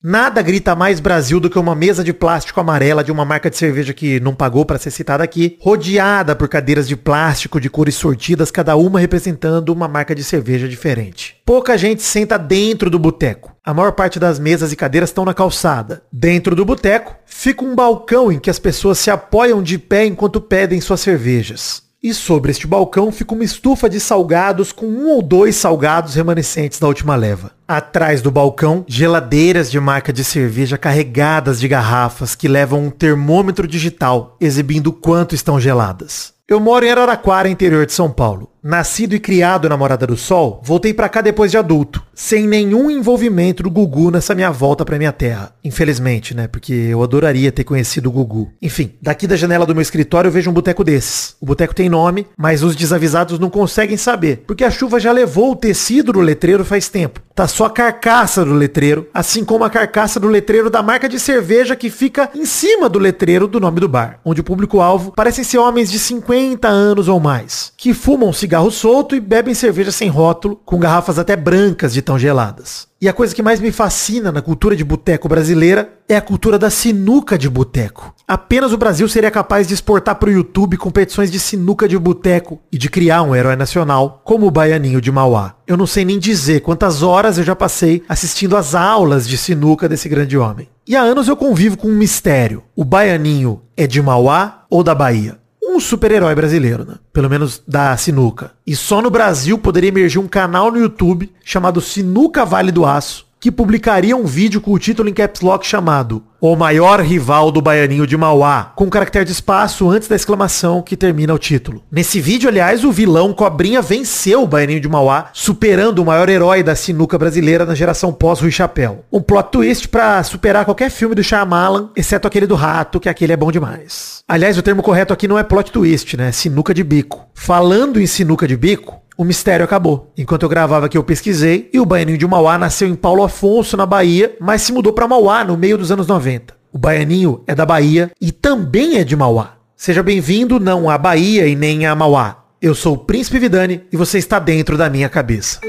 Nada grita mais Brasil do que uma mesa de plástico amarela de uma marca de cerveja que não pagou para ser citada aqui, rodeada por cadeiras de plástico de cores sortidas, cada uma representando uma marca de cerveja diferente. Pouca gente senta dentro do boteco. A maior parte das mesas e cadeiras estão na calçada. Dentro do boteco fica um balcão em que as pessoas se apoiam de pé enquanto pedem suas cervejas. E sobre este balcão fica uma estufa de salgados com um ou dois salgados remanescentes da última leva. Atrás do balcão, geladeiras de marca de cerveja carregadas de garrafas que levam um termômetro digital exibindo quanto estão geladas. Eu moro em Araraquara, interior de São Paulo. Nascido e criado na Morada do Sol, voltei para cá depois de adulto, sem nenhum envolvimento do Gugu nessa minha volta para minha terra. Infelizmente, né? Porque eu adoraria ter conhecido o Gugu. Enfim, daqui da janela do meu escritório eu vejo um boteco desses. O boteco tem nome, mas os desavisados não conseguem saber, porque a chuva já levou o tecido do letreiro faz tempo. Tá só a carcaça do letreiro, assim como a carcaça do letreiro da marca de cerveja que fica em cima do letreiro do nome do bar, onde o público-alvo parecem ser homens de 50 anos ou mais, que fumam cigarro solto e bebem cerveja sem rótulo, com garrafas até brancas de tão geladas. E a coisa que mais me fascina na cultura de boteco brasileira é a cultura da sinuca de boteco. Apenas o Brasil seria capaz de exportar para o YouTube competições de sinuca de boteco e de criar um herói nacional como o Baianinho de Mauá. Eu não sei nem dizer quantas horas eu já passei assistindo às aulas de sinuca desse grande homem. E há anos eu convivo com um mistério. O Baianinho é de Mauá ou da Bahia? Super-herói brasileiro, né? Pelo menos da sinuca. E só no Brasil poderia emergir um canal no YouTube chamado Sinuca Vale do Aço, que publicaria um vídeo com o título em caps lock chamado O maior rival do Baianinho de Mauá, com caractere de espaço antes da exclamação que termina o título. Nesse vídeo, aliás, o vilão Cobrinha venceu o Baianinho de Mauá, superando o maior herói da sinuca brasileira na geração pós-Rui Chapéu. Um plot twist para superar qualquer filme do Shyamalan, exceto aquele do rato, que aquele é bom demais. Aliás, o termo correto aqui não é plot twist, né? Sinuca de bico. Falando em sinuca de bico, o mistério acabou. Enquanto eu gravava aqui, eu pesquisei e o Baianinho de Mauá nasceu em Paulo Afonso, na Bahia, mas se mudou para Mauá no meio dos anos 90. O Baianinho é da Bahia e também é de Mauá. Seja bem-vindo não à Bahia e nem a Mauá. Eu sou o Príncipe Vidani e você está dentro da minha cabeça.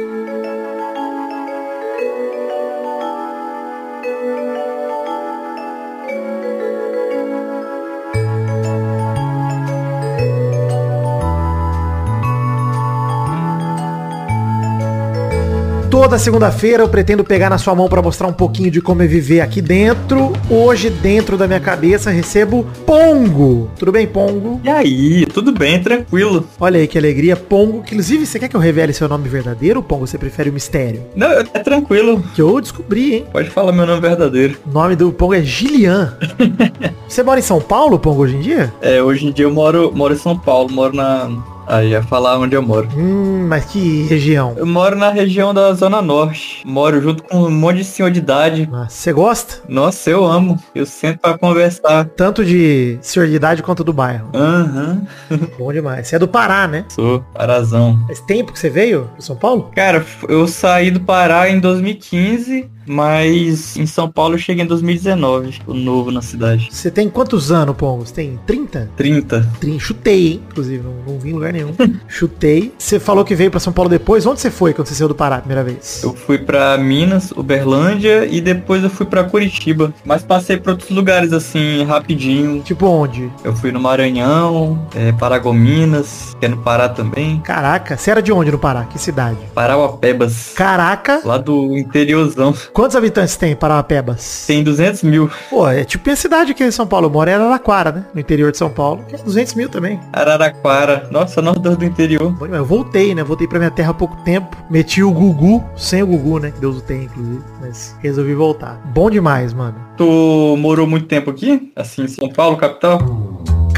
Toda segunda-feira eu pretendo pegar na sua mão para mostrar um pouquinho de como é viver aqui dentro. Hoje, dentro da minha cabeça, recebo Pongo. Tudo bem, Pongo? E aí, tudo bem, tranquilo. Olha aí que alegria, Pongo. Inclusive, você quer que eu revele seu nome verdadeiro, Pongo? Você prefere o mistério? Não, é tranquilo. Que eu descobri, hein? Pode falar meu nome verdadeiro. O nome do Pongo é Gilian. você mora em São Paulo, Pongo, hoje em dia? É, hoje em dia eu moro, moro em São Paulo, moro na Aí ia falar onde eu moro. Hum, mas que região? Eu moro na região da Zona Norte. Moro junto com um monte de senhor de idade. Você gosta? Nossa, eu amo. Eu sento pra conversar. Tanto de senhor de idade quanto do bairro. Aham. Uhum. Bom demais. Você é do Pará, né? Sou, Parazão. Faz tempo que você veio pro São Paulo? Cara, eu saí do Pará em 2015 mas em São Paulo eu cheguei em 2019, tipo, novo na cidade. Você tem quantos anos, Pombo? Você tem 30? 30. 30. Chutei, hein? Inclusive, não, não vim em lugar nenhum. Chutei. Você falou que veio para São Paulo depois. Onde você foi quando você saiu do Pará a primeira vez? Eu fui para Minas, Uberlândia e depois eu fui para Curitiba. Mas passei por outros lugares assim, rapidinho. Tipo onde? Eu fui no Maranhão, é, Paragominas, que é no Pará também. Caraca, você era de onde no Pará? Que cidade? Parauapebas. Caraca. Lá do interiorzão. Quantos habitantes tem Parauapebas? Tem 200 mil. Pô, é tipo minha cidade aqui em São Paulo. Eu moro em Araraquara, né? No interior de São Paulo. 200 mil também. Araraquara. Nossa, nós do interior. Eu voltei, né? Voltei pra minha terra há pouco tempo. Meti o Gugu, sem o Gugu, né? Que Deus o tem, inclusive. Mas resolvi voltar. Bom demais, mano. Tu morou muito tempo aqui? Assim, em São Paulo, capital?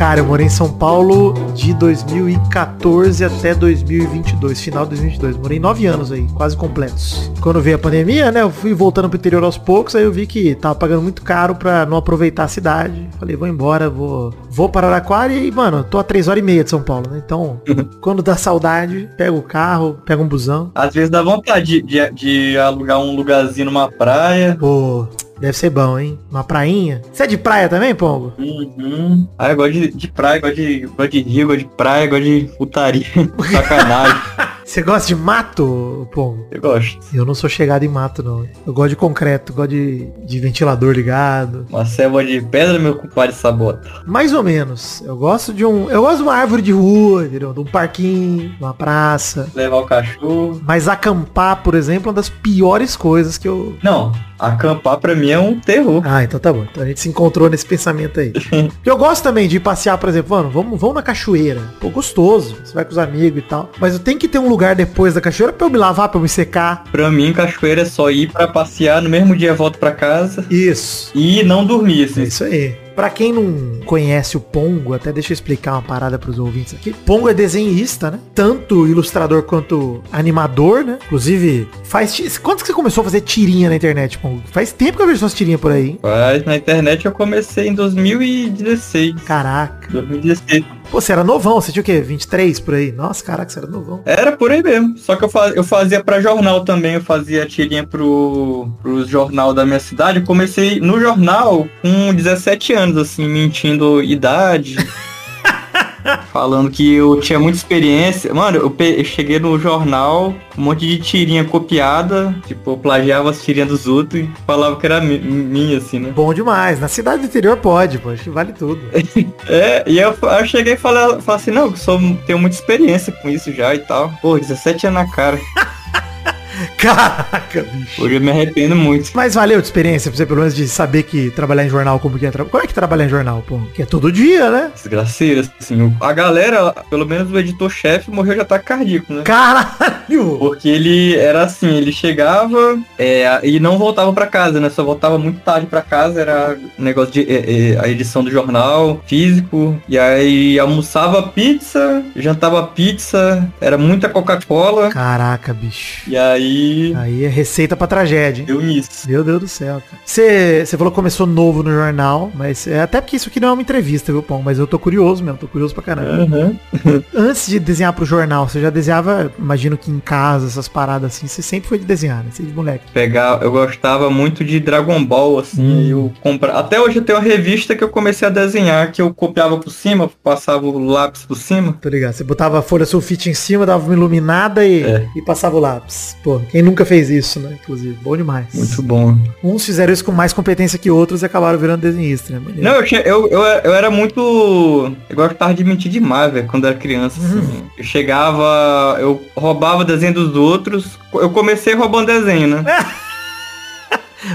Cara, eu morei em São Paulo de 2014 até 2022, final de 2022. Morei nove anos aí, quase completos. Quando veio a pandemia, né, eu fui voltando pro interior aos poucos, aí eu vi que tava pagando muito caro pra não aproveitar a cidade. Falei, vou embora, vou, vou para Araquara e, mano, tô a três horas e meia de São Paulo, né? Então, quando dá saudade, pega o carro, pega um busão. Às vezes dá vontade de, de, de alugar um lugarzinho numa praia. Pô, Deve ser bom, hein? Uma prainha. Você é de praia também, Pongo? Uhum. Ah, eu gosto de, de praia, gosto de, gosto de rio, gosto de praia, gosto de putaria. Sacanagem. Você gosta de mato, pô? Eu gosto. Eu não sou chegado em mato, não. Eu gosto de concreto, gosto de, de ventilador ligado. Uma selva de pedra, meu compadre sabota. Mais ou menos. Eu gosto de um. Eu gosto de uma árvore de rua, entendeu? De um parquinho, uma praça. Levar o cachorro. Mas acampar, por exemplo, é uma das piores coisas que eu. Não, acampar pra mim é um terror. Ah, então tá bom. Então a gente se encontrou nesse pensamento aí. eu gosto também de passear, por exemplo, mano, vamos, vamos na cachoeira. Pô, gostoso. Você vai com os amigos e tal. Mas eu tenho que ter um lugar depois da cachoeira pra eu me lavar, pra eu me secar. Pra mim, cachoeira é só ir pra passear, no mesmo dia volto pra casa Isso. e não dormir, assim. É isso aí. Pra quem não conhece o Pongo, até deixa eu explicar uma parada pros ouvintes aqui. Pongo é desenhista, né? Tanto ilustrador quanto animador, né? Inclusive, faz... Quando que você começou a fazer tirinha na internet, Pongo? Faz tempo que eu vejo suas tirinhas por aí, hein? Mas na internet eu comecei em 2016. Caraca. 2016. Pô, você era novão, você tinha o quê? 23 por aí? Nossa, caraca, você era novão. Era por aí mesmo. Só que eu, fa- eu fazia pra jornal também. Eu fazia tirinha pro, pro jornal da minha cidade. Eu comecei no jornal com 17 anos, assim, mentindo idade. falando que eu tinha muita experiência. Mano, eu, eu cheguei no jornal um monte de tirinha copiada. Tipo, eu plagiava as tirinhas dos outros e falava que era mi- minha, assim, né? Bom demais. Na cidade do interior pode, pô. Acho que vale tudo. É, e eu, eu cheguei e falei, falei assim, não, eu sou, tenho muita experiência com isso já e tal. Pô, 17 anos na cara. Caraca, bicho. Hoje eu me arrependo muito. Mas valeu de experiência pra você, pelo menos, de saber que trabalhar em jornal como que é. Como é que trabalhar em jornal, pô? Que é todo dia, né? Desgraceira, assim. A galera, pelo menos o editor-chefe, morreu de ataque cardíaco, né? Caralho! Porque ele era assim, ele chegava é, e não voltava pra casa, né? Só voltava muito tarde pra casa, era negócio de é, é, a edição do jornal físico. E aí almoçava pizza, jantava pizza, era muita Coca-Cola. Caraca, bicho. E aí Aí é receita pra tragédia, hein? deu nisso. Meu Deus do céu, cara. Você falou que começou novo no jornal, mas é até porque isso aqui não é uma entrevista, viu, Pão? Mas eu tô curioso mesmo, tô curioso pra caramba. Aham. Antes de desenhar pro jornal, você já desenhava, imagino que em casa, essas paradas assim, você sempre foi de desenhar, né? Você de moleque. Pegar, eu gostava muito de Dragon Ball, assim, Hum. eu. Até hoje eu tenho uma revista que eu comecei a desenhar, que eu copiava por cima, passava o lápis por cima. Tô ligado. Você botava a folha sulfite em cima, dava uma iluminada e, É. e passava o lápis. Pô, quem nunca fez isso, né? Inclusive, bom demais. Muito bom. Uns fizeram isso com mais competência que outros e acabaram virando desenhista, né? Maneiro. Não, eu, tinha, eu, eu, eu era muito. Eu gostava de mentir demais, velho, quando era criança. assim. Uhum. Eu chegava, eu roubava desenho dos outros. Eu comecei roubando desenho, né?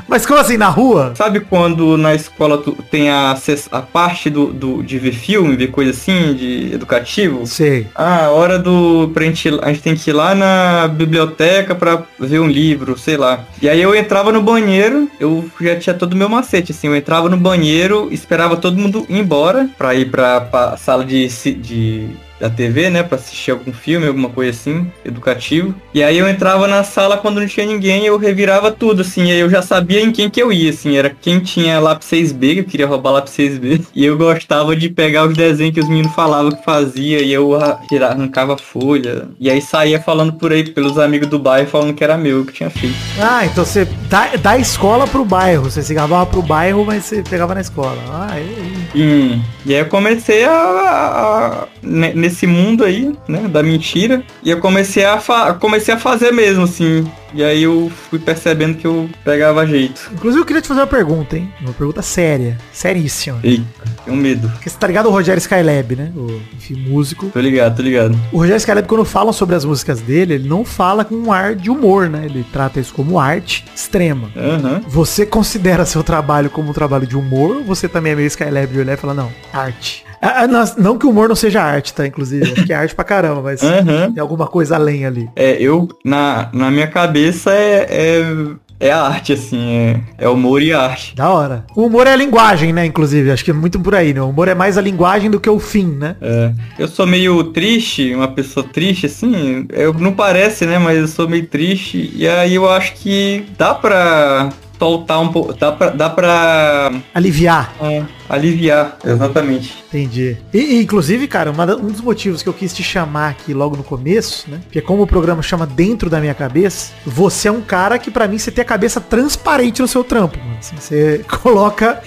Mas como assim, na rua? Sabe quando na escola tu tem a, a parte do, do, de ver filme, ver coisa assim, de educativo? Sei. Ah, hora do. Pra gente, a gente tem que ir lá na biblioteca pra ver um livro, sei lá. E aí eu entrava no banheiro, eu já tinha todo o meu macete, assim. Eu entrava no banheiro, esperava todo mundo ir embora pra ir pra, pra sala de, de. Da TV, né, pra assistir algum filme, alguma coisa assim, educativo. E aí eu entrava na sala quando não tinha ninguém, eu revirava tudo, assim, aí eu já sabia em quem que eu ia, assim, era quem tinha lápis 6B, que eu queria roubar lápis 6B. E eu gostava de pegar os desenhos que os meninos falavam que fazia, e eu arrancava folha. E aí saía falando por aí, pelos amigos do bairro, falando que era meu, que tinha feito. Ah, então você da, da escola pro bairro. Você se gravava pro bairro, mas você pegava na escola. Ah, e, Hum. E aí eu comecei a, a- a- nesse mundo aí, né, da mentira, e eu comecei a fa- comecei a fazer mesmo, assim. E aí eu fui percebendo que eu pegava jeito. Inclusive eu queria te fazer uma pergunta, hein? Uma pergunta séria. Seríssima. Eita, tenho medo. Porque você tá ligado o Rogério Skylab, né? O enfim, músico. Tô ligado, tô ligado. O Rogério Skylab, quando falam sobre as músicas dele, ele não fala com um ar de humor, né? Ele trata isso como arte extrema. Aham. Você considera seu trabalho como um trabalho de humor ou você também é meio Skylab de olhar e falar, não, arte? Ah, ah, não, que o humor não seja arte, tá? Inclusive, acho que é arte pra caramba, mas Aham. tem alguma coisa além ali. É, eu, na, na minha cabeça é, é, é arte, assim, é, é humor e arte. Da hora. O humor é a linguagem, né? Inclusive, acho que é muito por aí, né? O humor é mais a linguagem do que o fim, né? É, eu sou meio triste, uma pessoa triste, assim, eu, não parece, né, mas eu sou meio triste, e aí eu acho que dá pra soltar um pouco, dá pra, dá pra Aliviar. é, aliviar, exatamente. Entendi. E, e, inclusive, cara, uma um dos motivos que eu quis te chamar aqui logo no começo, né? Porque como o programa chama Dentro da Minha Cabeça, você é um cara que pra mim você tem a cabeça transparente no seu trampo, mano. Assim, você coloca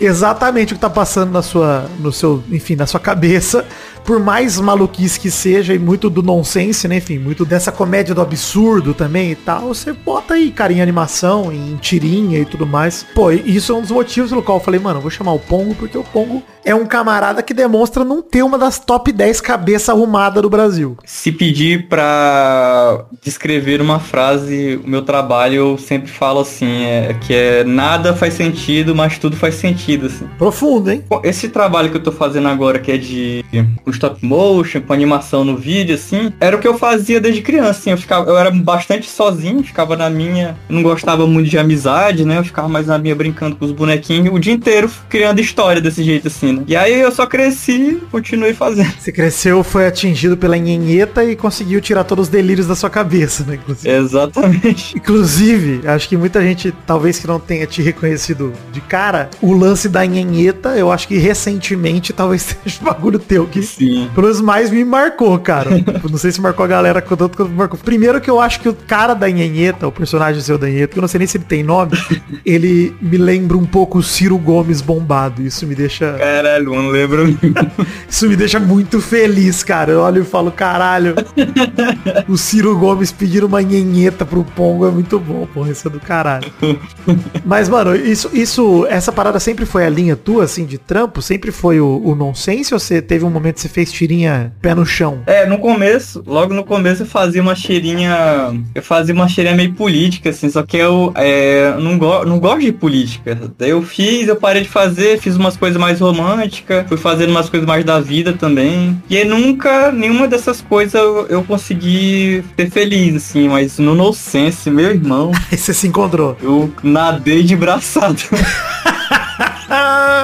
exatamente o que tá passando na sua, no seu, enfim, na sua cabeça por mais maluquice que seja e muito do nonsense, né? Enfim, muito dessa comédia do absurdo também e tal, você bota aí, cara, em animação, em tirinha e tudo mais. Pô, isso é um dos motivos pelo qual eu falei, mano, eu vou chamar o Pongo, porque o Pongo é um camarada que demonstra não ter uma das top 10 cabeça arrumada do Brasil. Se pedir pra descrever uma frase o meu trabalho, eu sempre falo assim, é, que é nada faz sentido, mas tudo faz sentido, assim. Profundo, hein? Esse trabalho que eu tô fazendo agora, que é de stop motion, com animação no vídeo, assim, era o que eu fazia desde criança, assim, eu ficava, eu era bastante sozinho, ficava na minha, não gostava muito de amizade, né, eu ficava mais na minha brincando com os bonequinhos o dia inteiro criando história desse jeito, assim, né. E aí eu só cresci, continuei fazendo. Você cresceu, foi atingido pela nhenheta e conseguiu tirar todos os delírios da sua cabeça, né, inclusive. Exatamente. Inclusive, acho que muita gente, talvez que não tenha te reconhecido de cara, o lance da nhenheta, eu acho que recentemente talvez seja um bagulho teu que, Sim. pelo menos mais me marcou, cara. não sei se marcou a galera tanto quanto marcou. Primeiro que eu acho que o cara da nhenheta, o personagem seu da nhenheta, que eu não sei nem se ele tem nome, ele me lembra um pouco o Ciro Gomes bombado. Isso me deixa... Caralho, não lembro. Isso me deixa muito feliz, cara. Eu olho e falo, caralho, o Ciro Gomes pedir uma nhenheta pro Pongo é muito bom, porra. Isso é do caralho. Mas, mano, isso, isso, essa parada sempre foi a linha tua, assim, de trampo? Sempre foi o, o nonsense ou você teve um momento que você fez tirinha pé no chão? É, no começo, logo no começo eu fazia uma tirinha, eu fazia uma tirinha meio política, assim, só que eu é, não, go não gosto de política. Daí eu fiz, eu parei de fazer, fiz umas coisas mais românticas, fui fazendo umas coisas mais da vida também. E nunca, nenhuma dessas coisas eu, eu consegui ser feliz, assim, mas no nonsense, meu irmão. Aí você se encontrou. Eu nadei de braçado.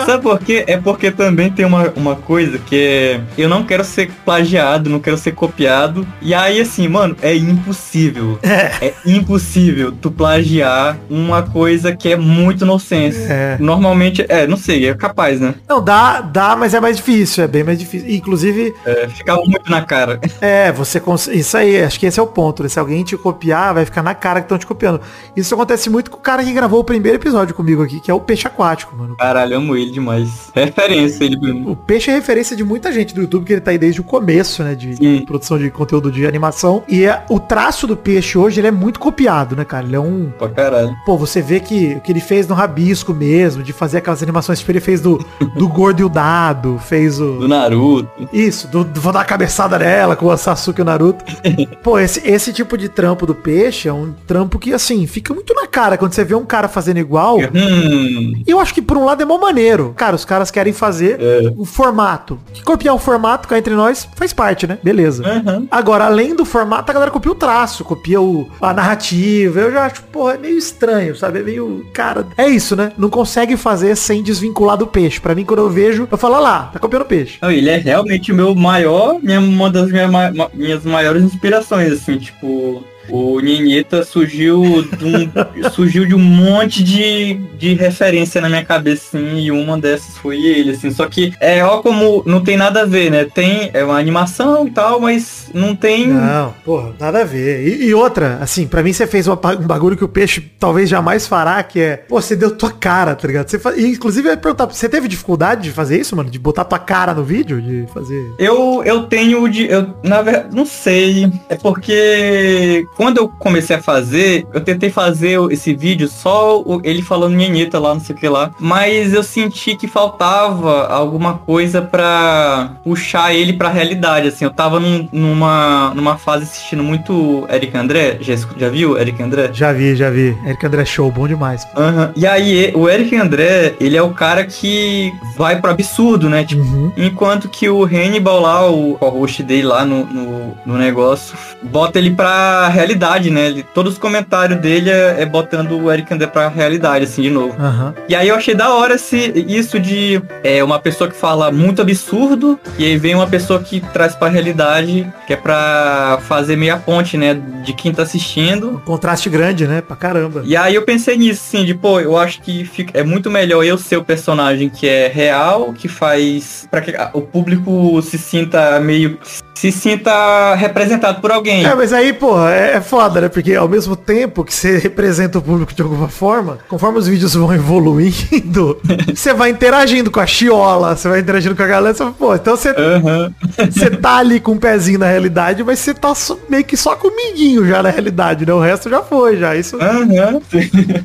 Sabe por quê? É porque também tem uma, uma coisa que é. Eu não quero ser plagiado, não quero ser copiado. E aí, assim, mano, é impossível. É, é impossível tu plagiar uma coisa que é muito nonsense. É. Normalmente, é, não sei, é capaz, né? Não, dá, dá, mas é mais difícil, é bem mais difícil. Inclusive. É, fica muito na cara. É, você cons... Isso aí, acho que esse é o ponto. Né? Se alguém te copiar, vai ficar na cara que estão te copiando. Isso acontece muito com o cara que gravou o primeiro episódio comigo aqui, que é o Peixe Aquático, mano. Caralho, amo ele demais. Referência ele, O Peixe é referência de muita gente do YouTube, que ele tá aí desde o começo, né? De Sim. produção de conteúdo de animação. E é, o traço do Peixe hoje, ele é muito copiado, né, cara? Ele é um... Pra caralho. Pô, você vê que o que ele fez no Rabisco mesmo, de fazer aquelas animações, tipo, ele fez do, do Gordo e o Dado, fez o... Do Naruto. Isso, do, do vou dar a cabeçada nela com o Sasuke e o Naruto. Pô, esse, esse tipo de trampo do Peixe é um trampo que, assim, fica muito na cara quando você vê um cara fazendo igual. Hum. Eu acho que por um lado é mó maneiro. Cara, os caras querem fazer é. o formato. Que copiar o formato cá entre nós faz parte, né? Beleza. Uhum. Agora, além do formato, a galera copia o traço, copia o, a narrativa. Eu já acho, porra, é meio estranho, sabe? É meio. Cara, é isso, né? Não consegue fazer sem desvincular do peixe. Pra mim, quando eu vevejo, eu falo, lá, tá copiando peixe. Ele é realmente o meu maior, minha, uma das minhas, minhas maiores inspirações, assim, tipo o Ninheta surgiu de um, surgiu de um monte de, de referência na minha cabeça, assim, e uma dessas foi ele, assim. Só que é ó como não tem nada a ver, né? Tem é uma animação e tal, mas não tem. Não, porra, nada a ver. E, e outra, assim, para mim você fez uma, um bagulho que o peixe talvez jamais fará, que é, pô, você deu tua cara, tá ligado? Você faz, e, inclusive eu ia perguntar, você teve dificuldade de fazer isso, mano? De botar tua cara no vídeo? De fazer. Eu, eu tenho de. Eu, na verdade, não sei. É porque quando eu comecei a fazer, eu tentei fazer esse vídeo só ele falando nhenheta lá, não sei o que lá. Mas eu senti que faltava alguma coisa pra puxar ele pra realidade, assim. Eu tava num, numa, numa fase assistindo muito Eric André. Já, já viu Eric André? Já vi, já vi. Eric André show, bom demais. Uhum. E aí, o Eric André, ele é o cara que vai pro absurdo, né? Tipo, uhum. Enquanto que o Hannibal lá, o, o host dele lá no, no, no negócio, bota ele pra realidade, né? Ele, todos os comentários dele é, é, botando o Eric André pra realidade, assim, de novo. Uhum. E aí eu achei da hora esse, isso de é, uma pessoa que fala muito absurdo, e aí vem uma pessoa que traz pra realidade, que é pra fazer meia ponte, né? De quem tá assistindo. Um contraste grande, né? Pra caramba. E aí eu pensei nisso, assim, de, pô, eu acho que fica, é muito melhor eu ser o personagem que é real, que faz. para que o público se sinta meio se sinta representado por alguém. É, mas aí, pô, é, é foda, né? Porque ao mesmo tempo que você representa o público de alguma forma, conforme os vídeos vão evoluindo, você vai interagindo com a chiola, você vai interagindo com a galera, você, pô, então você, Aham. você tá ali com um pezinho na realidade, mas você tá só- meio que só comiguinho já na realidade, né? O resto já foi, já. Isso Aham.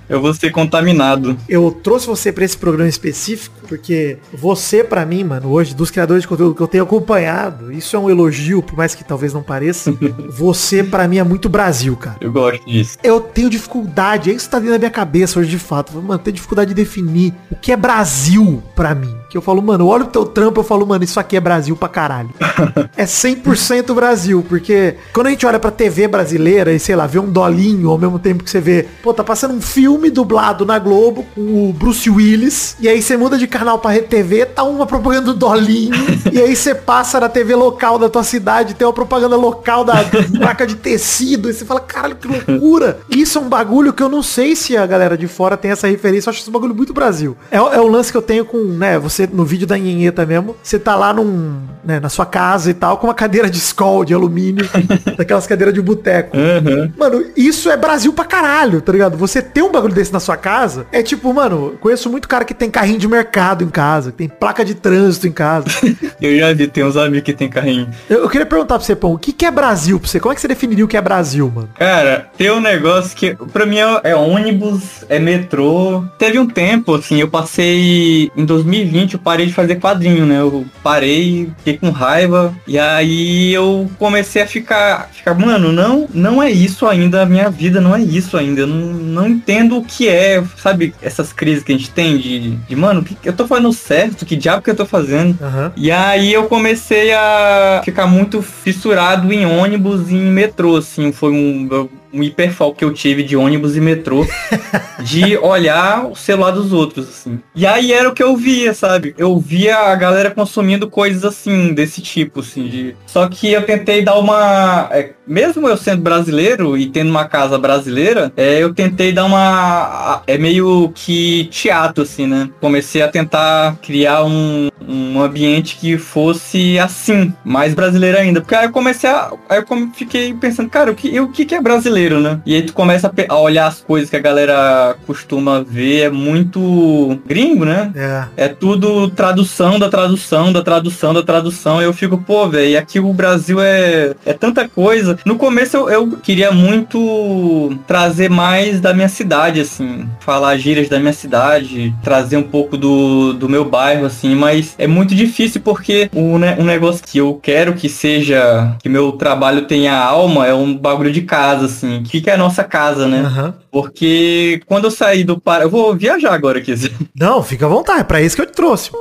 Eu vou ser contaminado. eu trouxe você pra esse programa específico porque você pra mim, mano, hoje dos criadores de conteúdo que eu tenho acompanhado, isso é um elogio, por mais que talvez não pareça. você pra mim é muito Brasil, cara. Eu gosto disso. Eu tenho dificuldade, é isso que tá dentro da minha cabeça hoje de fato. Mano, tenho dificuldade de definir o que é Brasil pra mim. Que eu falo, mano, eu olho o teu trampo, eu falo, mano, isso aqui é Brasil pra caralho. é 100% Brasil, porque quando a gente olha pra TV brasileira e sei lá, vê um dolinho ao mesmo tempo que você vê, pô, tá passando um filme dublado na Globo com o Bruce Willis, e aí você muda de canal pra Rede TV, tá uma propaganda do dolinho, e aí você passa na TV local da tua cidade, tem uma propaganda local da marca de tecido, e você fala, caralho, que loucura. Isso é um bagulho que eu não sei se a galera de fora tem essa referência, eu acho esse bagulho muito Brasil. É, é o lance que eu tenho com, né, você no vídeo da Nhenheta mesmo, você tá lá num, né, na sua casa e tal, com uma cadeira de skull de alumínio, daquelas cadeiras de boteco. Aham. Mano, isso é Brasil pra caralho, tá ligado? Você ter um bagulho desse na sua casa é tipo, mano, conheço muito cara que tem carrinho de mercado em casa, que tem placa de trânsito em casa. Eu já vi, tem uns amigos que tem carrinho. eu, eu queria perguntar pra você, Pão, o que, que é Brasil pra você? Como é que você definiria o que é Brasil, mano? Cara, tem um negócio que pra mim é, é ônibus, é metrô. Teve um tempo, assim, eu passei. Em 2020 eu parei de fazer quadrinho, né? Eu parei, fiquei com raiva. E aí eu comecei a ficar. ficar mano, não, não é isso ainda. A minha vida não é isso ainda. Eu não, não entendo o que é, sabe? Essas crises que a gente tem de. de mano, que, eu tô fazendo certo? Que diabo que eu tô fazendo? Aham. E aí eu comecei a ficar muito fissurado em ônibus e em metrô, assim, foi um, um hiperfoco que eu tive de ônibus e metrô, de olhar o celular dos outros, assim. E aí era o que eu via, sabe? Eu via a galera consumindo coisas assim, desse tipo, assim, de... Só que eu tentei dar uma... é, mesmo eu sendo brasileiro e tendo uma casa brasileira, é, eu tentei dar uma... é meio que teatro, assim, né? Comecei a tentar criar um, um ambiente que fosse assim, mais brasileiro ainda. Porque aí eu comecei a. Aí eu fiquei pensando, cara, o que, o que, que é brasileiro, né? E aí tu começa a, olhar as coisas que a galera costuma ver, é muito gringo, né? É. É tudo tradução da tradução, da tradução, da tradução. E eu fico, pô, velho, aqui o Brasil é, é tanta coisa. No começo eu, eu queria muito trazer mais da minha cidade, assim. Falar gírias da minha cidade, trazer um pouco do, do meu bairro, assim. Mas é muito difícil porque o, ne- um negócio que eu quero que seja, que meu trabalho tenha alma, é um bagulho de casa, assim. O que, que é a nossa casa, né? Aham. Porque quando eu saí do Pará, eu vou viajar agora aqui. Não, fica à vontade, é pra isso que eu te trouxe.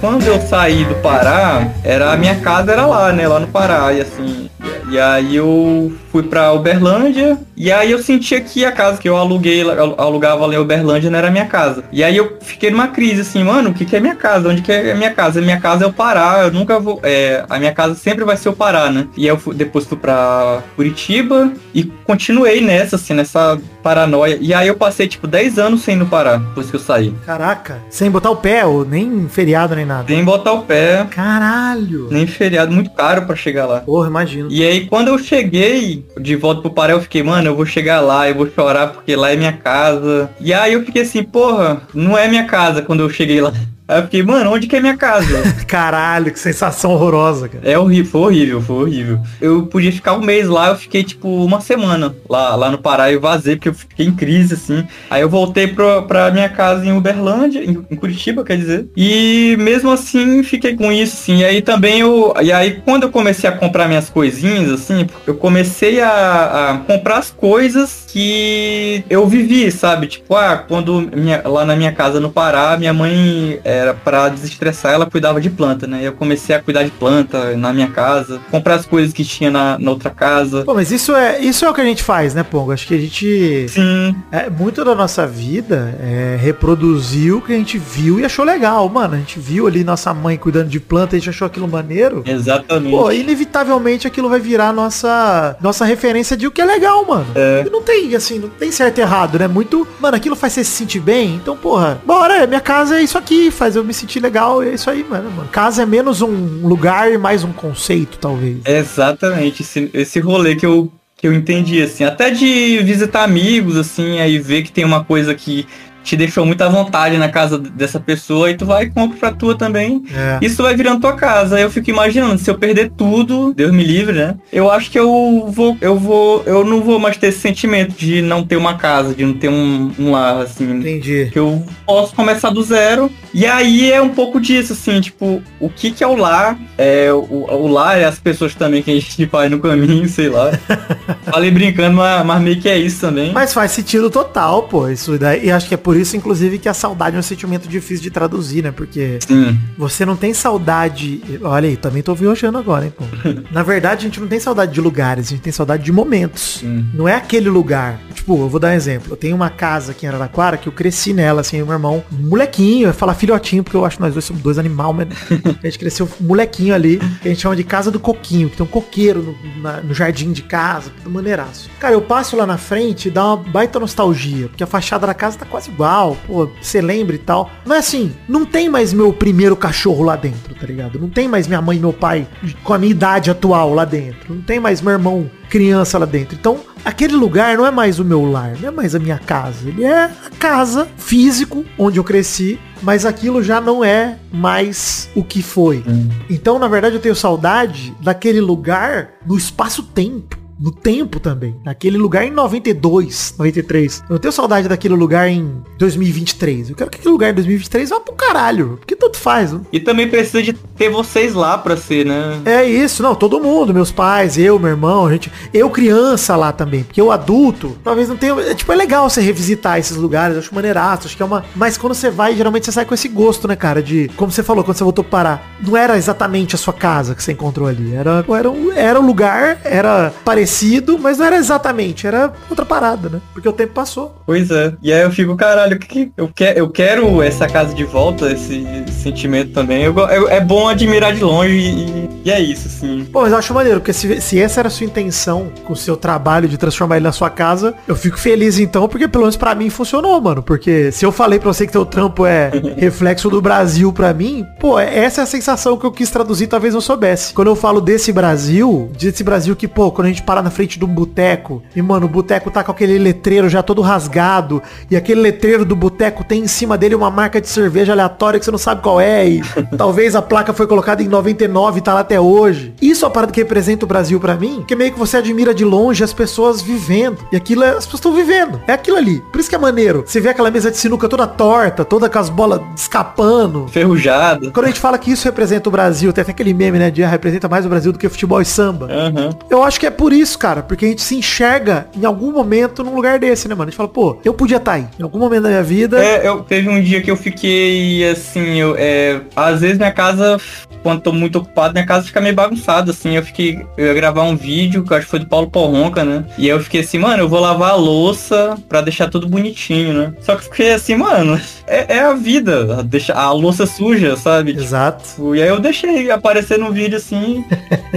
Quando eu saí do Pará, era a minha casa era lá, né, lá no Pará, e assim, e aí eu fui pra Uberlândia, e aí eu sentia que a casa que eu aluguei, alugava lá em Uberlândia não era minha casa. E aí eu fiquei numa crise assim, mano, o que que é minha casa? Onde que é minha casa? Minha casa é o Pará, eu nunca vou, é, a minha casa sempre vai ser o Pará, né? E aí eu fui, depois fui pra Curitiba e continuei nessa, assim, nessa paranoia. E aí eu passei tipo 10 anos sem ir no Pará, depois que eu saí. Caraca, sem botar o pé, ou nem feriado, nem nada. Sem botar o pé, Caralho. nem feriado, muito caro pra chegar lá. Porra, imagino. E aí, quando eu cheguei de volta pro Pará, eu fiquei, mano, eu vou chegar lá, eu vou chorar porque lá é minha casa. E aí eu fiquei assim, porra, não é minha casa quando eu cheguei lá. Aí eu fiquei, mano, onde que é minha casa? Caralho, que sensação horrorosa, cara. É horrível, foi horrível, foi horrível. Eu podia ficar um mês lá, eu fiquei tipo uma semana lá, lá no Pará e eu vazei porque eu fiquei em crise, assim. Aí eu voltei pro, pra minha casa em Uberlândia, em, em Curitiba, quer dizer. E mesmo assim fiquei com isso, assim. E aí também eu. E aí quando eu comecei a comprar minhas coisinhas, assim, eu comecei a, a comprar as coisas que eu vivi, sabe? Tipo, ah, quando minha- lá na minha casa no Pará, minha mãe era pra desestressar, ela cuidava de planta, né? Eu comecei a cuidar de planta na minha casa, comprar as coisas que tinha na, na outra casa. Pô, mas isso é, isso é o que a gente faz, né, Pongo? Acho que a gente. Sim, É, muito da nossa vida é reproduzir o que a gente viu e achou legal. Mano, a gente viu ali nossa mãe cuidando de planta, a gente achou aquilo maneiro. exatamente. Pô, inevitavelmente aquilo vai virar nossa nossa referência de o que é legal, mano. É. E Não tem, assim, não tem certo e errado, né? Muito, mano, aquilo faz você se sentir bem. Então, porra, bora, minha casa é isso aqui, faz eu me sentir legal. É isso aí, mano, mano. Casa é menos um lugar e mais um conceito, talvez. Exatamente. Esse, esse rolê que eu, que eu entendi, assim. Até de visitar amigos, assim, aí ver que tem uma coisa que te deixou muita vontade na casa dessa pessoa e tu vai e compra pra tua também. É. Isso vai virando tua casa. Eu fico imaginando, se eu perder tudo, Deus me livre, né? Eu acho que eu vou, eu vou, eu não vou mais ter esse sentimento de não ter uma casa, de não ter um, um lar, assim. Entendi. Que eu posso começar do zero. E aí é um pouco disso, assim, tipo, o que que é o lar? É, o, o lar é as pessoas também que a gente faz no caminho, sei lá. Falei brincando, mas, mas meio que é isso também. Mas faz sentido total, pô. Isso daí, e acho que é por por isso, inclusive, que a saudade é um sentimento difícil de traduzir, né? Porque Sim. você não tem saudade. Olha aí, também tô viajando agora, hein, pô. Na verdade, a gente não tem saudade de lugares, a gente tem saudade de momentos. Sim. Não é aquele lugar. Tipo, eu vou dar um exemplo. Eu tenho uma casa aqui em Araraquara que eu cresci nela, assim, meu irmão, molequinho, eu falar filhotinho, porque eu acho que nós dois somos dois animal, mas a gente cresceu molequinho ali, que a gente chama de casa do coquinho, que tem um coqueiro no, na, no jardim de casa, tudo maneiraço. Cara, eu passo lá na frente e dá uma baita nostalgia, porque a fachada da casa tá quase igual pô, você lembra e tal. Mas assim, não tem mais meu primeiro cachorro lá dentro, tá ligado? Não tem mais minha mãe e meu pai com a minha idade atual lá dentro. Não tem mais meu irmão criança lá dentro. Então, aquele lugar não é mais o meu lar, não é mais a minha casa. Ele é a casa físico onde eu cresci, mas aquilo já não é mais o que foi. Hum. Então, na verdade, eu tenho saudade daquele lugar no espaço-tempo no tempo também. Naquele lugar em 92, 93. Eu não tenho saudade daquele lugar em 2023. Eu quero que aquele lugar em 2023 vá pro caralho. Porque tanto faz. Né? E também precisa de ter vocês lá pra ser, né? É isso. Não, todo mundo. Meus pais, eu, meu irmão, a gente. Eu criança lá também. Porque o adulto, talvez não tenha... É, tipo, é legal você revisitar esses lugares. Eu acho maneiraço. Acho que é uma... Mas quando você vai, geralmente você sai com esse gosto, né, cara? De... Como você falou, quando você voltou para parar. Não era exatamente a sua casa que você encontrou ali. Era, era, um, era um lugar, era parecido parecido, mas não era exatamente, era outra parada, né? Porque o tempo passou. Pois é. E aí eu fico, caralho, que, que eu, que, eu quero essa casa de volta, esse, sentimento também. Eu, eu, é bom admirar de longe e, e, é isso, assim. Pô, mas eu acho maneiro, porque se, se essa era a sua intenção com o seu trabalho de transformar ele na sua casa, eu fico feliz então, porque pelo menos pra mim funcionou, mano. Porque se eu falei pra você que teu trampo é reflexo do Brasil pra mim, pô, essa é a sensação que eu quis traduzir, talvez eu soubesse. Quando eu falo desse Brasil, desse Brasil que, pô, quando a gente para na frente de um boteco e, mano, o boteco tá com aquele letreiro já todo rasgado e aquele letreiro do boteco tem em cima dele uma marca de cerveja aleatória que você não sabe qual é e talvez a placa foi colocada em 99 e tá lá até hoje. Isso é a parada que representa o Brasil para mim, que meio que você admira de longe as pessoas vivendo. E aquilo é, as pessoas estão vivendo. É aquilo ali. Por isso que é maneiro. Você vê aquela mesa de sinuca toda torta, toda com as bolas escapando. Ferrujada. Quando a gente fala que isso representa o Brasil, tem até aquele meme, né, de ah, representa mais o Brasil do que futebol e samba. Uhum. Eu acho que é por isso, cara, porque a gente se enxerga em algum momento num lugar desse, né, mano? A gente fala, pô, eu podia estar tá aí. Em algum momento da minha vida. É, eu teve um dia que eu fiquei assim, eu, é, às vezes minha casa, quando tô muito ocupado, minha casa fica meio bagunçada, assim. Eu fiquei, eu ia gravar um vídeo, que eu acho que foi do Paulo Porronca, né? E eu fiquei assim, mano, eu vou lavar a louça pra deixar tudo bonitinho, né? Só que fiquei assim, mano, é, é a vida, deixar a louça suja, sabe? Exato. E aí eu deixei aparecer no vídeo assim.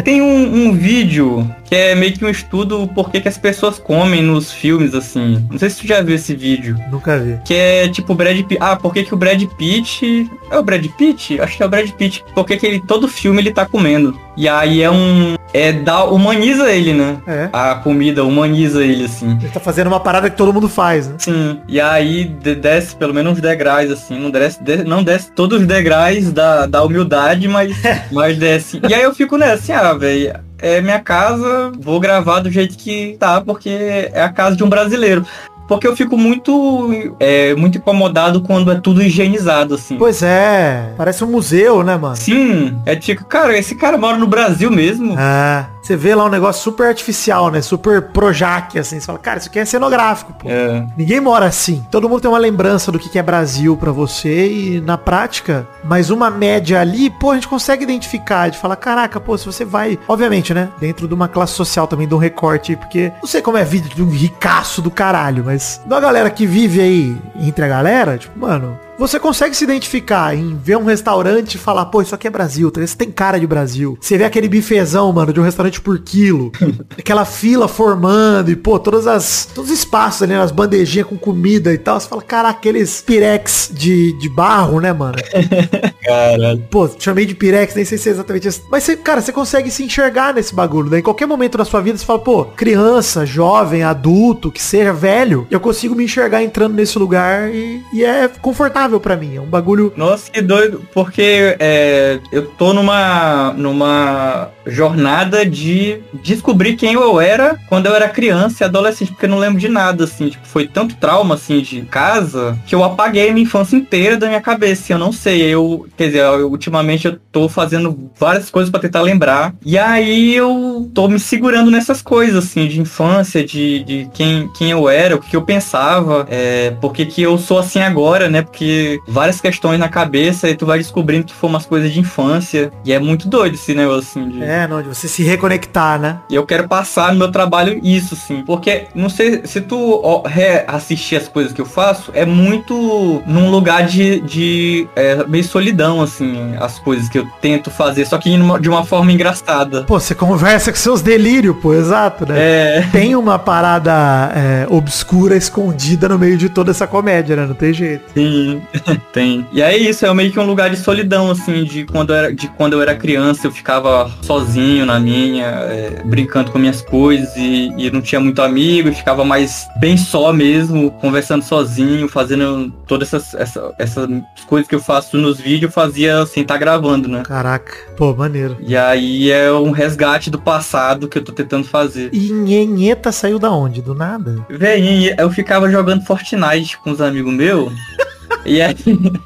Tem um, um vídeo que é meio que um estudo por que, que as pessoas comem nos filmes, assim. Não sei se tu já viu esse vídeo. Nunca vi. Que é tipo o Brad Pitt. Ah, por que, que o Brad Pitt. É o Brad Pitt? Acho que é o Brad Pitt. Por que, que ele, todo filme ele tá comendo. E aí é um. É da. Humaniza ele, né? É. A comida humaniza ele, assim. Ele tá fazendo uma parada que todo mundo faz, né? Sim. E aí desce pelo menos uns degraus, assim. Não desce, não desce todos os degraus da, da humildade, mas, mas desce. E aí eu fico nessa, assim, ah, velho é minha casa, vou gravar do jeito que tá, porque é a casa de um brasileiro. Porque eu fico muito é, muito incomodado quando é tudo higienizado, assim. Pois é. Parece um museu, né, mano? Sim. É tipo, cara, esse cara mora no Brasil mesmo. Ah. Você vê lá um negócio super artificial, né? Super Projac, assim. Você fala, cara, isso aqui é cenográfico, pô. É. Ninguém mora assim. Todo mundo tem uma lembrança do que é Brasil para você e na prática, mas uma média ali, pô, a gente consegue identificar, de falar, caraca, pô, se você vai, obviamente, né? Dentro de uma classe social também, de um recorte, porque não sei como é a vida de um ricaço do caralho, mas da galera que vive aí entre a galera, tipo, mano, você consegue se identificar em ver um restaurante e falar, pô, isso aqui é Brasil, tá? Esse tem cara de Brasil. Você vê aquele bifezão, mano, de um restaurante por quilo. aquela fila formando e, pô, todas as, todos os espaços ali, as bandejinhas com comida e tal. Você fala, cara, aqueles pirex de, de barro, né, mano? Caralho. Pô, chamei de pirex, nem sei se é exatamente isso. Mas, você, cara, você consegue se enxergar nesse bagulho, né? Em qualquer momento da sua vida, você fala, pô, criança, jovem, adulto, que seja velho, eu consigo me enxergar entrando nesse lugar e, e é confortável para mim. É um bagulho. Nossa, que doido, porque é, eu tô numa, numa jornada de descobrir quem eu era quando eu era criança e adolescente, porque eu não lembro de nada, assim, tipo, foi tanto trauma, assim, de casa, que eu apaguei a minha infância inteira da minha cabeça, eu não sei, eu, quer dizer, eu, ultimamente eu tô fazendo várias coisas para tentar lembrar, e aí eu tô me segurando nessas coisas, assim, de infância, de, de quem, quem eu era, o que eu pensava, é, porque que eu sou assim agora, né, porque várias questões na cabeça e tu vai descobrindo que foi umas coisas de infância, e é muito doido esse negócio, assim, de... É, não, de você se reconectar, né? E eu quero passar no meu trabalho isso, sim. Porque, não sei, se tu reassistir as coisas que eu faço, é muito num lugar de, de é, meio solidão, assim, as coisas que eu tento fazer, só que de uma forma engraçada. Pô, você conversa com seus delírios, pô, exato, né? É. Tem uma parada é, obscura, escondida no meio de toda essa comédia, né? Não tem jeito. Sim, tem. E aí isso, é meio que um lugar de solidão, assim, de quando eu era, de quando eu era criança, eu ficava sozinho na minha, é, brincando com minhas coisas e, e não tinha muito amigo, ficava mais bem só mesmo, conversando sozinho, fazendo todas essas, essa, essas coisas que eu faço nos vídeos, eu fazia sem estar tá gravando, né? Caraca, pô, maneiro. E aí é um resgate do passado que eu tô tentando fazer. E Nhenheta saiu da onde? Do nada? Véi, eu ficava jogando Fortnite com os amigos meus. E aí,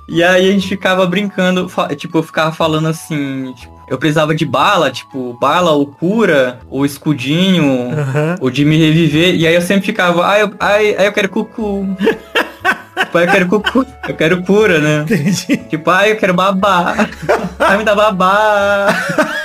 e aí a gente ficava brincando, tipo, eu ficava falando assim, tipo, eu precisava de bala, tipo, bala ou cura, ou escudinho, uhum. ou de me reviver. E aí eu sempre ficava, ai, eu, ai, ai eu quero cucu. tipo, ai, eu quero cucu. Eu quero cura, né? Entendi. Tipo, ai, eu quero babá. ai, me dá babá.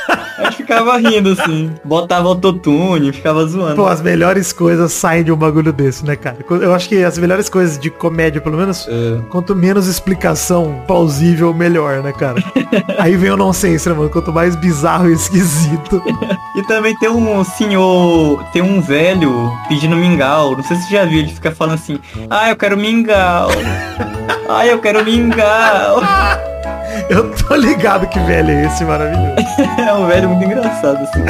Ficava rindo, assim. Botava autotune, ficava zoando. Pô, as melhores coisas saem de um bagulho desse, né, cara? Eu acho que as melhores coisas de comédia, pelo menos, é. quanto menos explicação plausível, melhor, né, cara? Aí vem o nonsense, né, mano? Quanto mais bizarro e esquisito. e também tem um senhor, tem um velho pedindo mingau. Não sei se você já viu, ele fica falando assim, ah, eu quero mingau. ah, eu quero mingau. Eu tô ligado que velho é esse maravilhoso. é um velho muito engraçado, assim.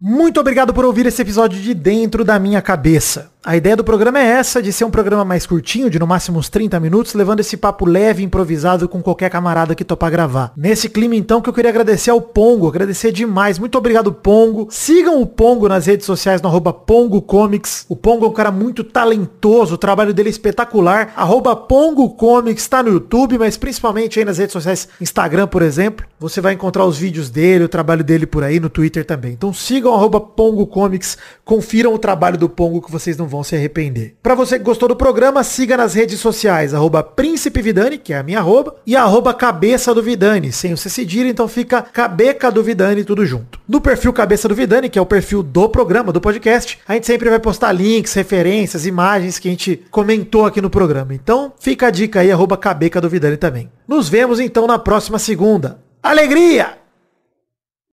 Muito obrigado por ouvir esse episódio de Dentro da Minha Cabeça. A ideia do programa é essa, de ser um programa mais curtinho, de no máximo uns 30 minutos, levando esse papo leve e improvisado com qualquer camarada que topar gravar. Nesse clima, então, que eu queria agradecer ao Pongo, agradecer demais. Muito obrigado, Pongo. Sigam o Pongo nas redes sociais, no arroba Pongo Comics. O Pongo é um cara muito talentoso, o trabalho dele é espetacular. Arroba Pongo Comics tá no YouTube, mas principalmente aí nas redes sociais, Instagram, por exemplo. Você vai encontrar os vídeos dele, o trabalho dele por aí, no Twitter também. Então sigam arroba Pongo Comics, confiram o trabalho do Pongo que vocês não vão se arrepender. Para você que gostou do programa, siga nas redes sociais, arroba Príncipe Vidani, que é a minha arroba, e arroba Cabeça do Vidani, sem o C então fica Cabeca do Vidani tudo junto. No perfil Cabeça do Vidani, que é o perfil do programa, do podcast, a gente sempre vai postar links, referências, imagens que a gente comentou aqui no programa. Então fica a dica aí, arroba Cabeca do Vidani também. Nos vemos então na próxima segunda. Alegria!